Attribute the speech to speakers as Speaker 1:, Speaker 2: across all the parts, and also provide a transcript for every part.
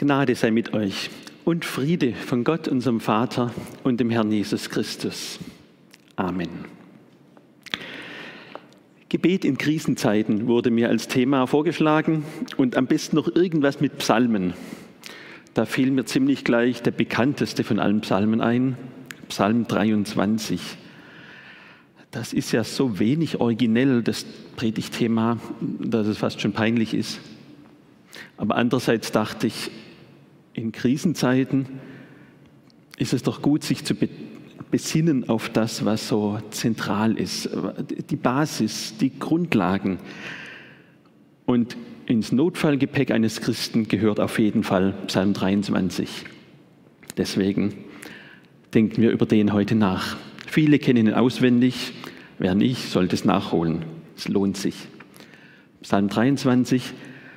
Speaker 1: Gnade sei mit euch und Friede von Gott, unserem Vater und dem Herrn Jesus Christus. Amen. Gebet in Krisenzeiten wurde mir als Thema vorgeschlagen und am besten noch irgendwas mit Psalmen. Da fiel mir ziemlich gleich der bekannteste von allen Psalmen ein, Psalm 23. Das ist ja so wenig originell, das Predigtthema, dass es fast schon peinlich ist. Aber andererseits dachte ich, in Krisenzeiten ist es doch gut, sich zu besinnen auf das, was so zentral ist, die Basis, die Grundlagen. Und ins Notfallgepäck eines Christen gehört auf jeden Fall Psalm 23. Deswegen denken wir über den heute nach. Viele kennen ihn auswendig, wer nicht, sollte es nachholen. Es lohnt sich. Psalm 23,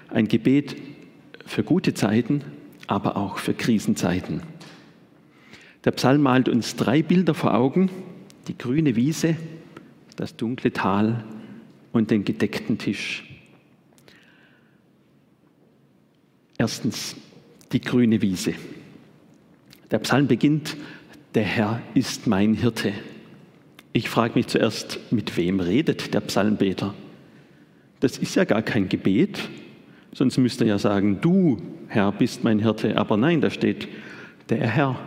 Speaker 1: ein Gebet für gute Zeiten, aber auch für Krisenzeiten. Der Psalm malt uns drei Bilder vor Augen, die grüne Wiese, das dunkle Tal und den gedeckten Tisch. Erstens die grüne Wiese. Der Psalm beginnt, der Herr ist mein Hirte. Ich frage mich zuerst, mit wem redet der Psalmbeter? Das ist ja gar kein Gebet, sonst müsste er ja sagen, du Herr, bist mein Hirte. Aber nein, da steht der Herr,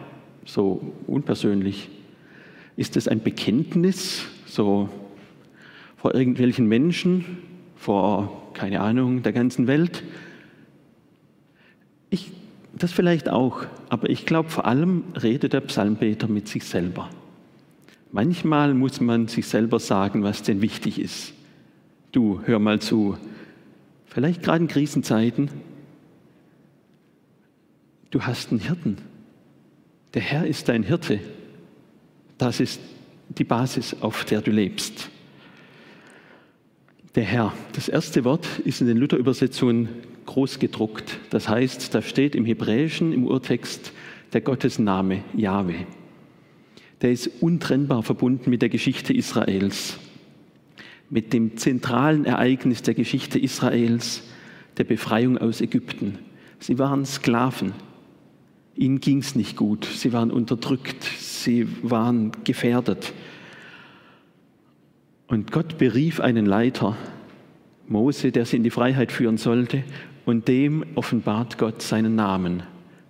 Speaker 1: so unpersönlich. Ist es ein Bekenntnis, so vor irgendwelchen Menschen, vor, keine Ahnung, der ganzen Welt? Ich, das vielleicht auch, aber ich glaube, vor allem redet der Psalmbeter mit sich selber. Manchmal muss man sich selber sagen, was denn wichtig ist. Du, hör mal zu. Vielleicht gerade in Krisenzeiten Du hast einen Hirten. Der Herr ist dein Hirte. Das ist die Basis, auf der du lebst. Der Herr. Das erste Wort ist in den Luther-Übersetzungen groß gedruckt. Das heißt, da steht im Hebräischen, im Urtext, der Gottesname Jahwe. Der ist untrennbar verbunden mit der Geschichte Israels, mit dem zentralen Ereignis der Geschichte Israels, der Befreiung aus Ägypten. Sie waren Sklaven. Ihnen ging es nicht gut, sie waren unterdrückt, sie waren gefährdet. Und Gott berief einen Leiter, Mose, der sie in die Freiheit führen sollte, und dem offenbart Gott seinen Namen.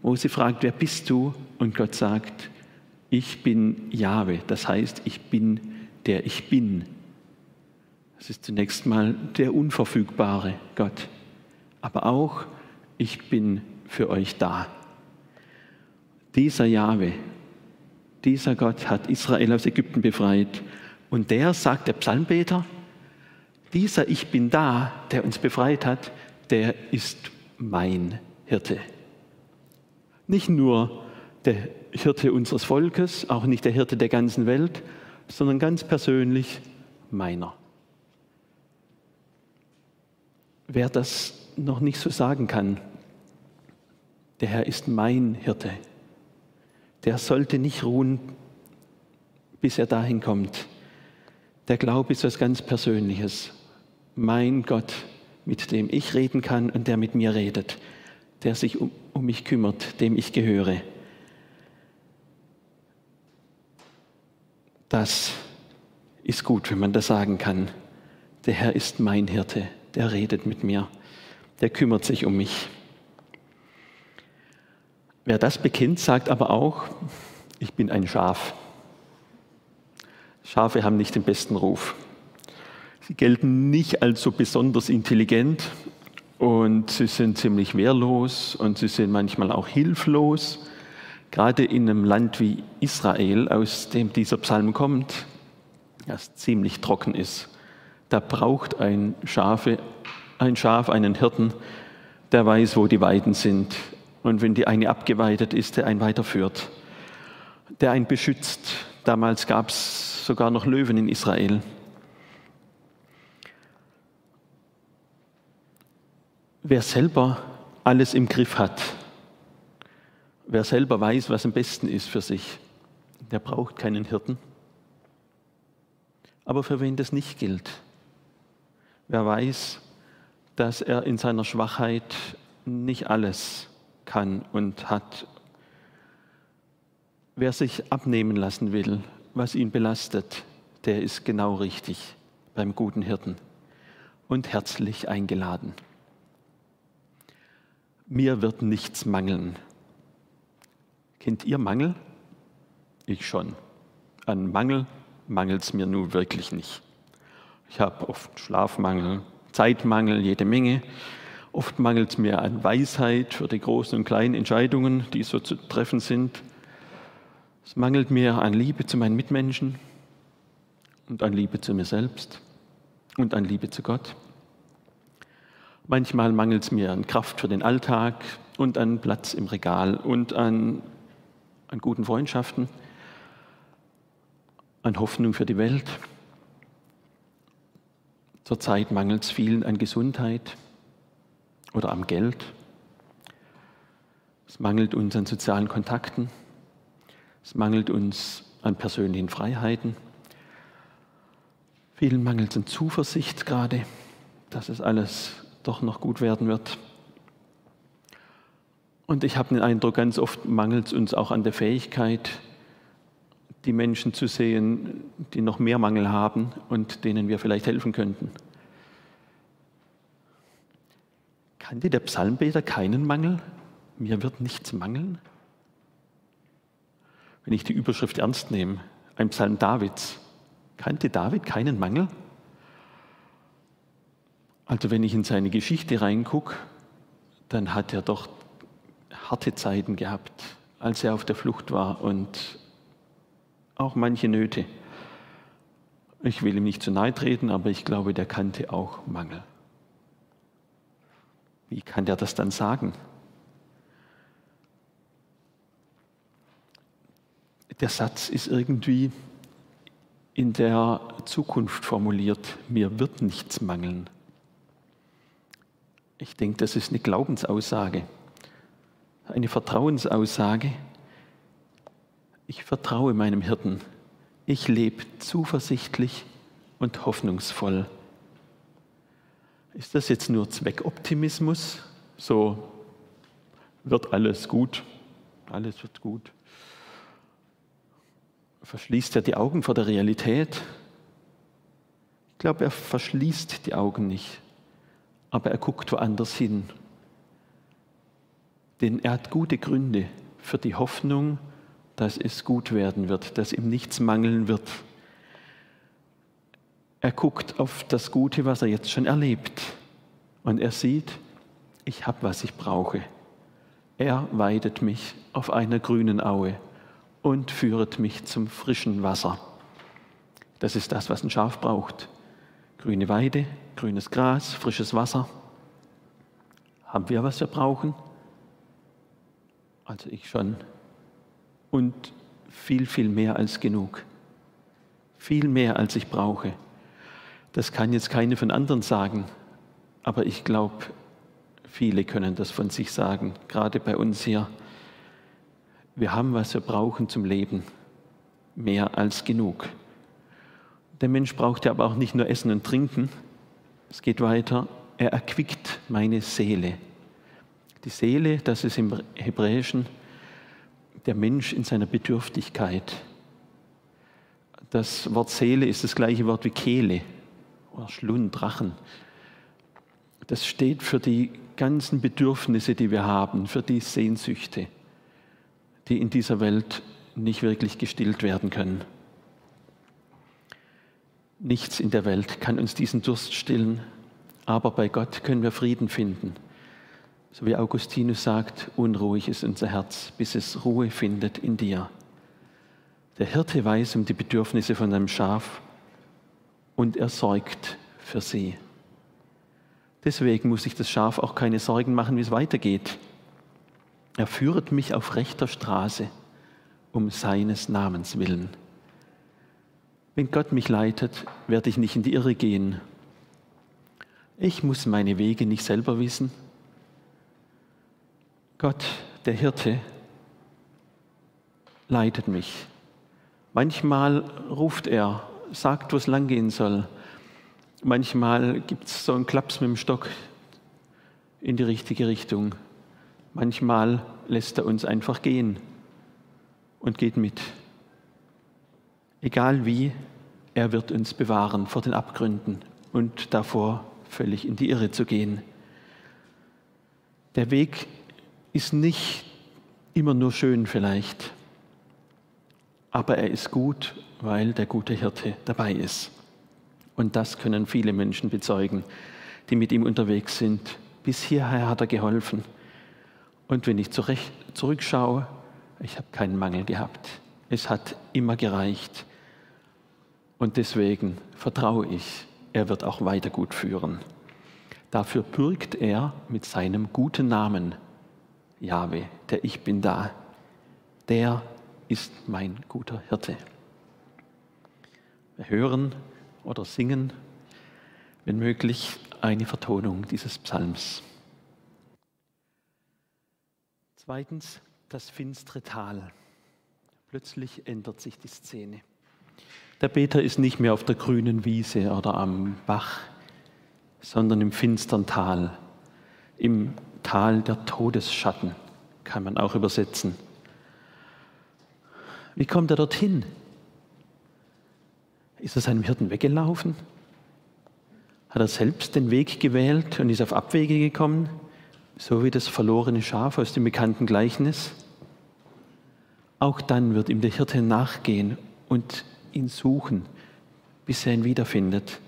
Speaker 1: Mose fragt, wer bist du? Und Gott sagt, ich bin Jahwe, das heißt, ich bin der ich bin. Das ist zunächst mal der unverfügbare Gott, aber auch, ich bin für euch da. Dieser Jahwe, dieser Gott hat Israel aus Ägypten befreit. Und der, sagt der Psalmbeter, dieser Ich bin da, der uns befreit hat, der ist mein Hirte. Nicht nur der Hirte unseres Volkes, auch nicht der Hirte der ganzen Welt, sondern ganz persönlich meiner. Wer das noch nicht so sagen kann, der Herr ist mein Hirte der sollte nicht ruhen, bis er dahin kommt. Der Glaube ist was ganz Persönliches. Mein Gott, mit dem ich reden kann und der mit mir redet, der sich um, um mich kümmert, dem ich gehöre. Das ist gut, wenn man das sagen kann. Der Herr ist mein Hirte, der redet mit mir, der kümmert sich um mich. Wer das bekennt, sagt aber auch, ich bin ein Schaf. Schafe haben nicht den besten Ruf. Sie gelten nicht als so besonders intelligent und sie sind ziemlich wehrlos und sie sind manchmal auch hilflos. Gerade in einem Land wie Israel, aus dem dieser Psalm kommt, das ziemlich trocken ist, da braucht ein, Schafe, ein Schaf einen Hirten, der weiß, wo die Weiden sind, und wenn die eine abgeweidet ist, der einen weiterführt, der einen beschützt. Damals gab es sogar noch Löwen in Israel. Wer selber alles im Griff hat, wer selber weiß, was am besten ist für sich, der braucht keinen Hirten. Aber für wen das nicht gilt, wer weiß, dass er in seiner Schwachheit nicht alles kann und hat. Wer sich abnehmen lassen will, was ihn belastet, der ist genau richtig beim guten Hirten und herzlich eingeladen. Mir wird nichts mangeln. Kennt ihr Mangel? Ich schon. An Mangel mangelt es mir nun wirklich nicht. Ich habe oft Schlafmangel, Zeitmangel, jede Menge. Oft mangelt es mir an Weisheit für die großen und kleinen Entscheidungen, die so zu treffen sind. Es mangelt mir an Liebe zu meinen Mitmenschen und an Liebe zu mir selbst und an Liebe zu Gott. Manchmal mangelt es mir an Kraft für den Alltag und an Platz im Regal und an, an guten Freundschaften, an Hoffnung für die Welt. Zurzeit mangelt es vielen an Gesundheit oder am Geld. Es mangelt uns an sozialen Kontakten. Es mangelt uns an persönlichen Freiheiten. Vielen mangelt es an Zuversicht gerade, dass es alles doch noch gut werden wird. Und ich habe den Eindruck, ganz oft mangelt es uns auch an der Fähigkeit, die Menschen zu sehen, die noch mehr Mangel haben und denen wir vielleicht helfen könnten. Kannte der Psalmbeter keinen Mangel? Mir wird nichts mangeln? Wenn ich die Überschrift ernst nehme, ein Psalm Davids, kannte David keinen Mangel? Also wenn ich in seine Geschichte reingucke, dann hat er doch harte Zeiten gehabt, als er auf der Flucht war und auch manche Nöte. Ich will ihm nicht zu nahe treten, aber ich glaube, der kannte auch Mangel. Wie kann der das dann sagen? Der Satz ist irgendwie in der Zukunft formuliert, mir wird nichts mangeln. Ich denke, das ist eine Glaubensaussage, eine Vertrauensaussage. Ich vertraue meinem Hirten. Ich lebe zuversichtlich und hoffnungsvoll. Ist das jetzt nur Zweckoptimismus? So wird alles gut, alles wird gut. Verschließt er die Augen vor der Realität? Ich glaube, er verschließt die Augen nicht aber er guckt woanders hin. Denn er hat gute Gründe für die Hoffnung, dass es gut werden wird, dass ihm nichts mangeln wird. Er guckt auf das Gute, was er jetzt schon erlebt. Und er sieht, ich habe, was ich brauche. Er weidet mich auf einer grünen Aue und führet mich zum frischen Wasser. Das ist das, was ein Schaf braucht. Grüne Weide, grünes Gras, frisches Wasser. Haben wir, was wir brauchen? Also ich schon. Und viel, viel mehr als genug. Viel mehr, als ich brauche. Das kann jetzt keine von anderen sagen, aber ich glaube, viele können das von sich sagen, gerade bei uns hier. Wir haben, was wir brauchen zum Leben. Mehr als genug. Der Mensch braucht ja aber auch nicht nur Essen und Trinken. Es geht weiter. Er erquickt meine Seele. Die Seele, das ist im Hebräischen der Mensch in seiner Bedürftigkeit. Das Wort Seele ist das gleiche Wort wie Kehle oder Schlund, Rachen. Das steht für die ganzen Bedürfnisse, die wir haben, für die Sehnsüchte, die in dieser Welt nicht wirklich gestillt werden können. Nichts in der Welt kann uns diesen Durst stillen, aber bei Gott können wir Frieden finden. So wie Augustinus sagt, unruhig ist unser Herz, bis es Ruhe findet in dir. Der Hirte weiß um die Bedürfnisse von einem Schaf und er sorgt für sie. Deswegen muss sich das Schaf auch keine Sorgen machen, wie es weitergeht. Er führt mich auf rechter Straße um seines Namens willen. Wenn Gott mich leitet, werde ich nicht in die Irre gehen. Ich muss meine Wege nicht selber wissen. Gott, der Hirte, leitet mich. Manchmal ruft er, sagt, wo es langgehen soll. Manchmal gibt es so einen Klaps mit dem Stock in die richtige Richtung. Manchmal lässt er uns einfach gehen und geht mit. Egal wie, er wird uns bewahren vor den Abgründen und davor, völlig in die Irre zu gehen. Der Weg ist nicht immer nur schön vielleicht, aber er ist gut, weil der gute Hirte dabei ist. Und das können viele Menschen bezeugen, die mit ihm unterwegs sind. Bis hierher hat er geholfen. Und wenn ich zurecht, zurückschaue, ich habe keinen Mangel gehabt. Es hat immer gereicht. Und deswegen vertraue ich, er wird auch weiter gut führen. Dafür bürgt er mit seinem guten Namen, Jahwe, der Ich bin da. Der ist mein guter Hirte. Wir hören oder singen, wenn möglich, eine Vertonung dieses Psalms. Zweitens das finstere Tal. Plötzlich ändert sich die Szene. Der Beter ist nicht mehr auf der grünen Wiese oder am Bach, sondern im finstern Tal, im Tal der Todesschatten, kann man auch übersetzen. Wie kommt er dorthin? Ist er seinem Hirten weggelaufen? Hat er selbst den Weg gewählt und ist auf Abwege gekommen? so wie das verlorene Schaf aus dem bekannten Gleichnis. Auch dann wird ihm der Hirte nachgehen und ihn suchen, bis er ihn wiederfindet.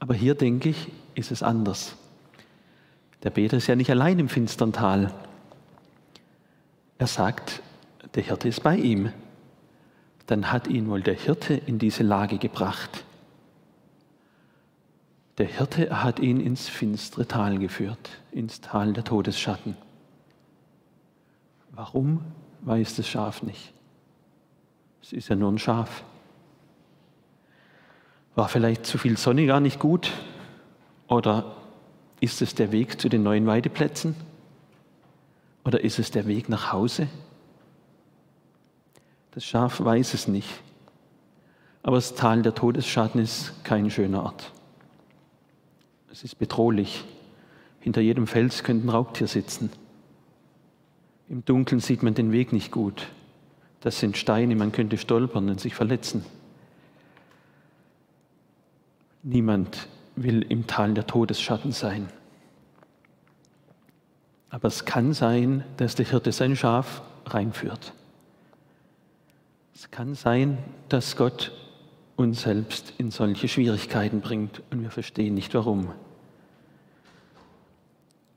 Speaker 1: Aber hier denke ich, ist es anders. Der Beter ist ja nicht allein im finstern Tal. Er sagt, der Hirte ist bei ihm. Dann hat ihn wohl der Hirte in diese Lage gebracht. Der Hirte hat ihn ins finstere Tal geführt, ins Tal der Todesschatten. Warum weiß das Schaf nicht? Es ist ja nur ein Schaf. War vielleicht zu viel Sonne gar nicht gut? Oder ist es der Weg zu den neuen Weideplätzen? Oder ist es der Weg nach Hause? Das Schaf weiß es nicht. Aber das Tal der Todesschatten ist kein schöner Ort. Es ist bedrohlich. Hinter jedem Fels könnte ein Raubtier sitzen. Im Dunkeln sieht man den Weg nicht gut. Das sind Steine, man könnte stolpern und sich verletzen. Niemand will im Tal der Todesschatten sein. Aber es kann sein, dass der Hirte sein Schaf reinführt. Es kann sein, dass Gott uns selbst in solche Schwierigkeiten bringt und wir verstehen nicht warum.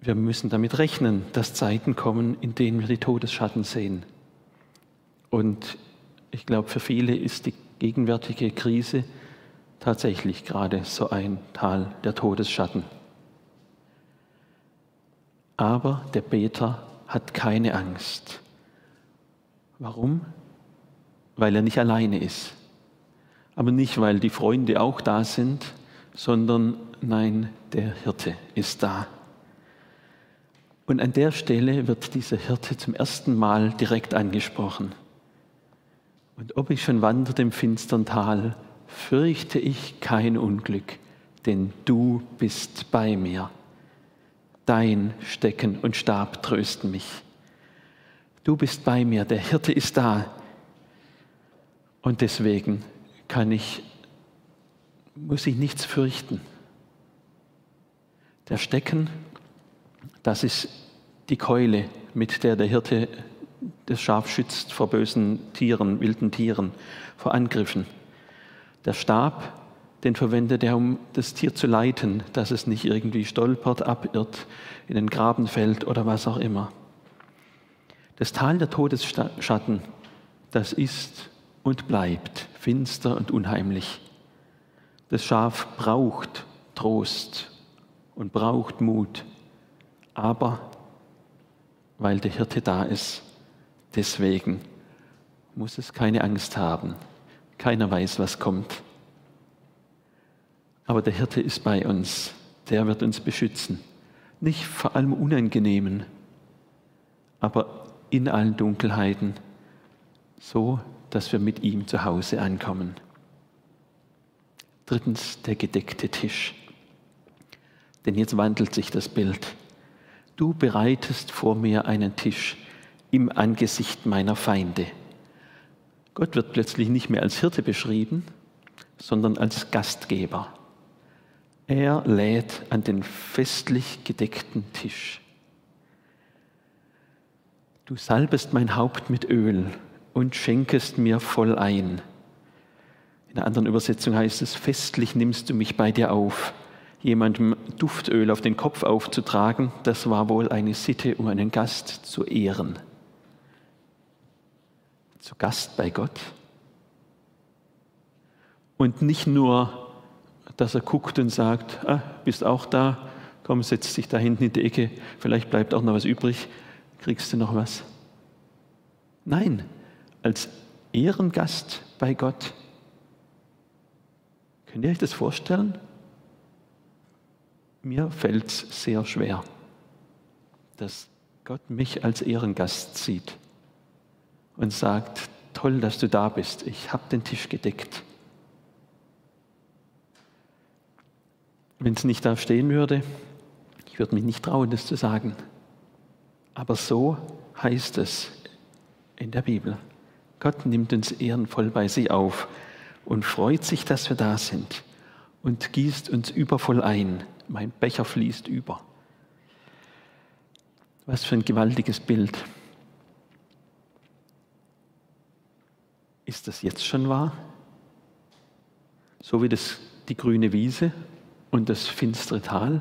Speaker 1: Wir müssen damit rechnen, dass Zeiten kommen, in denen wir die Todesschatten sehen. Und ich glaube, für viele ist die gegenwärtige Krise tatsächlich gerade so ein Tal der Todesschatten. Aber der Beter hat keine Angst. Warum? Weil er nicht alleine ist aber nicht, weil die Freunde auch da sind, sondern nein, der Hirte ist da. Und an der Stelle wird dieser Hirte zum ersten Mal direkt angesprochen. Und ob ich schon wanderte im finstern Tal, fürchte ich kein Unglück, denn du bist bei mir. Dein Stecken und Stab trösten mich. Du bist bei mir, der Hirte ist da. Und deswegen kann ich, muss ich nichts fürchten. Der Stecken, das ist die Keule, mit der der Hirte das Schaf schützt vor bösen Tieren, wilden Tieren, vor Angriffen. Der Stab, den verwendet er, um das Tier zu leiten, dass es nicht irgendwie stolpert, abirrt, in den Graben fällt oder was auch immer. Das Tal der Todesschatten, das ist und bleibt finster und unheimlich. Das Schaf braucht Trost und braucht Mut, aber weil der Hirte da ist, deswegen muss es keine Angst haben. Keiner weiß, was kommt. Aber der Hirte ist bei uns, der wird uns beschützen. Nicht vor allem Unangenehmen, aber in allen Dunkelheiten, so dass wir mit ihm zu Hause ankommen. Drittens der gedeckte Tisch. Denn jetzt wandelt sich das Bild. du bereitest vor mir einen Tisch im Angesicht meiner Feinde. Gott wird plötzlich nicht mehr als Hirte beschrieben, sondern als Gastgeber. Er lädt an den festlich gedeckten Tisch. Du salbest mein Haupt mit Öl und schenkest mir voll ein. In einer anderen Übersetzung heißt es, festlich nimmst du mich bei dir auf. Jemandem Duftöl auf den Kopf aufzutragen, das war wohl eine Sitte, um einen Gast zu ehren. Zu Gast bei Gott. Und nicht nur, dass er guckt und sagt, ah, bist auch da, komm, setz dich da hinten in die Ecke, vielleicht bleibt auch noch was übrig, kriegst du noch was. Nein, als Ehrengast bei Gott. Könnt ihr euch das vorstellen? Mir fällt es sehr schwer, dass Gott mich als Ehrengast sieht und sagt, toll, dass du da bist, ich habe den Tisch gedeckt. Wenn es nicht da stehen würde, ich würde mich nicht trauen, das zu sagen. Aber so heißt es in der Bibel. Gott nimmt uns ehrenvoll bei sich auf und freut sich, dass wir da sind und gießt uns übervoll ein. Mein Becher fließt über. Was für ein gewaltiges Bild. Ist das jetzt schon wahr? So wie das, die grüne Wiese und das finstere Tal?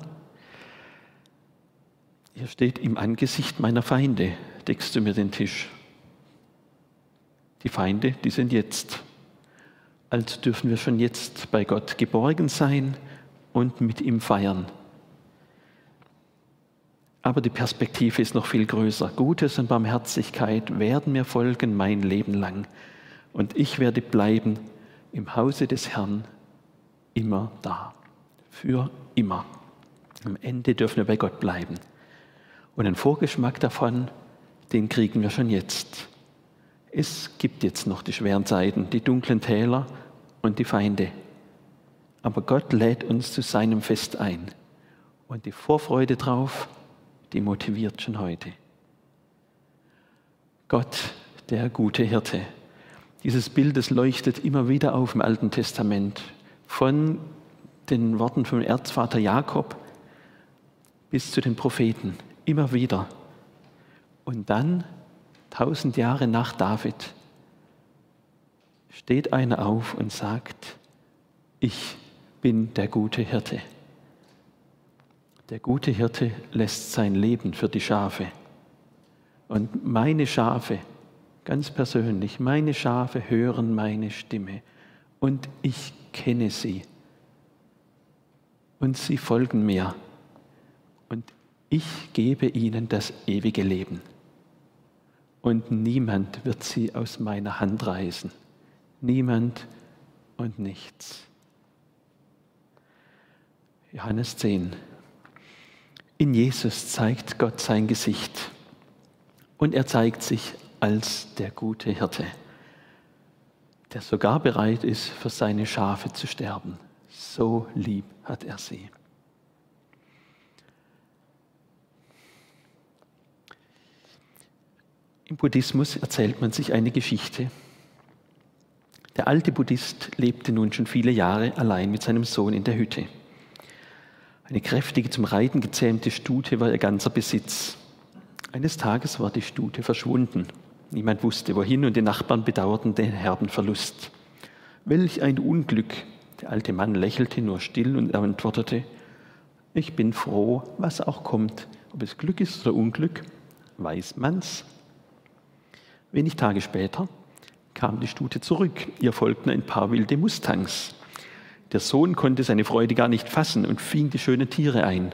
Speaker 1: Hier steht, im Angesicht meiner Feinde deckst du mir den Tisch. Die Feinde, die sind jetzt. Also dürfen wir schon jetzt bei Gott geborgen sein und mit ihm feiern. Aber die Perspektive ist noch viel größer. Gutes und Barmherzigkeit werden mir folgen mein Leben lang. Und ich werde bleiben im Hause des Herrn immer da. Für immer. Am Ende dürfen wir bei Gott bleiben. Und einen Vorgeschmack davon, den kriegen wir schon jetzt. Es gibt jetzt noch die schweren Zeiten, die dunklen Täler und die Feinde. Aber Gott lädt uns zu seinem Fest ein. Und die Vorfreude drauf, die motiviert schon heute. Gott, der gute Hirte. Dieses Bild, das leuchtet immer wieder auf im Alten Testament. Von den Worten vom Erzvater Jakob bis zu den Propheten. Immer wieder. Und dann tausend Jahre nach David, steht einer auf und sagt, ich bin der gute Hirte. Der gute Hirte lässt sein Leben für die Schafe. Und meine Schafe, ganz persönlich, meine Schafe hören meine Stimme und ich kenne sie. Und sie folgen mir. Und ich gebe ihnen das ewige Leben und niemand wird sie aus meiner Hand reißen. Niemand und nichts. Johannes 10. In Jesus zeigt Gott sein Gesicht und er zeigt sich als der gute Hirte, der sogar bereit ist, für seine Schafe zu sterben. So lieb hat er sie. Im Buddhismus erzählt man sich eine Geschichte. Der alte Buddhist lebte nun schon viele Jahre allein mit seinem Sohn in der Hütte. Eine kräftige, zum Reiten gezähmte Stute war ihr ganzer Besitz. Eines Tages war die Stute verschwunden. Niemand wusste wohin und die Nachbarn bedauerten den herben Verlust. Welch ein Unglück! Der alte Mann lächelte nur still und antwortete, ich bin froh, was auch kommt. Ob es Glück ist oder Unglück, weiß man's. Wenig Tage später kam die Stute zurück. Ihr folgten ein paar wilde Mustangs. Der Sohn konnte seine Freude gar nicht fassen und fing die schönen Tiere ein.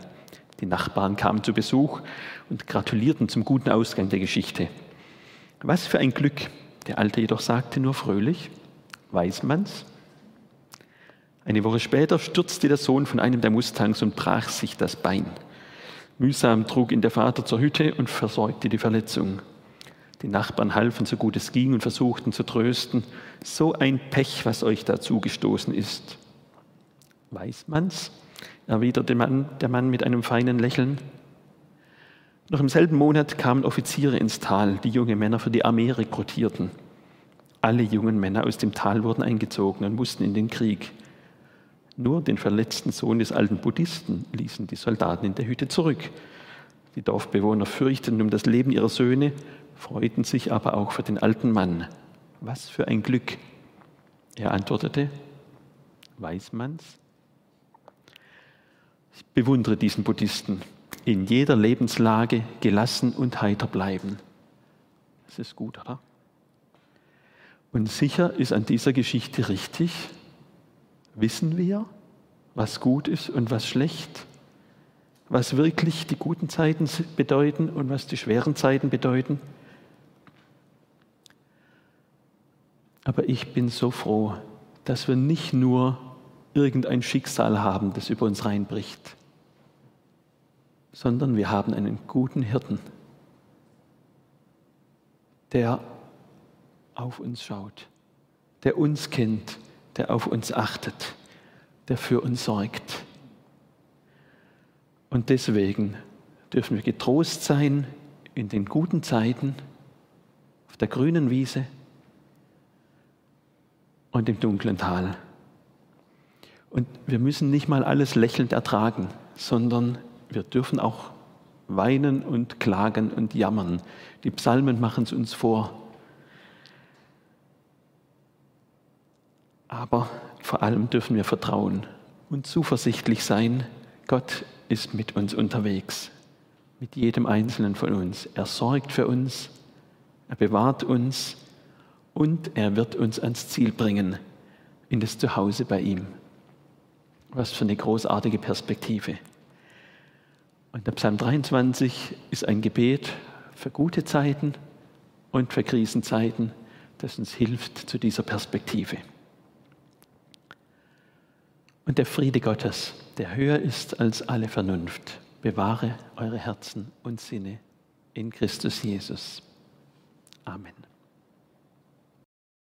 Speaker 1: Die Nachbarn kamen zu Besuch und gratulierten zum guten Ausgang der Geschichte. Was für ein Glück! Der Alte jedoch sagte nur fröhlich, weiß man's? Eine Woche später stürzte der Sohn von einem der Mustangs und brach sich das Bein. Mühsam trug ihn der Vater zur Hütte und versorgte die Verletzung. Die Nachbarn halfen so gut es ging und versuchten zu trösten. So ein Pech, was euch da zugestoßen ist. Weiß man's? erwiderte der Mann mit einem feinen Lächeln. Noch im selben Monat kamen Offiziere ins Tal, die junge Männer für die Armee rekrutierten. Alle jungen Männer aus dem Tal wurden eingezogen und mussten in den Krieg. Nur den verletzten Sohn des alten Buddhisten ließen die Soldaten in der Hütte zurück. Die Dorfbewohner fürchteten um das Leben ihrer Söhne, freuten sich aber auch für den alten Mann. Was für ein Glück! Er antwortete, weiß man's? Ich bewundere diesen Buddhisten. In jeder Lebenslage gelassen und heiter bleiben. Das ist gut, oder? Und sicher ist an dieser Geschichte richtig, wissen wir, was gut ist und was schlecht, was wirklich die guten Zeiten bedeuten und was die schweren Zeiten bedeuten. Aber ich bin so froh, dass wir nicht nur irgendein Schicksal haben, das über uns reinbricht, sondern wir haben einen guten Hirten, der auf uns schaut, der uns kennt, der auf uns achtet, der für uns sorgt. Und deswegen dürfen wir getrost sein in den guten Zeiten, auf der grünen Wiese und im dunklen Tal. Und wir müssen nicht mal alles lächelnd ertragen, sondern wir dürfen auch weinen und klagen und jammern. Die Psalmen machen es uns vor. Aber vor allem dürfen wir vertrauen und zuversichtlich sein, Gott ist mit uns unterwegs, mit jedem Einzelnen von uns. Er sorgt für uns, er bewahrt uns und er wird uns ans Ziel bringen, in das Zuhause bei ihm. Was für eine großartige Perspektive. Und der Psalm 23 ist ein Gebet für gute Zeiten und für Krisenzeiten, das uns hilft zu dieser Perspektive. Und der Friede Gottes, der höher ist als alle Vernunft, bewahre eure Herzen und Sinne in Christus Jesus. Amen.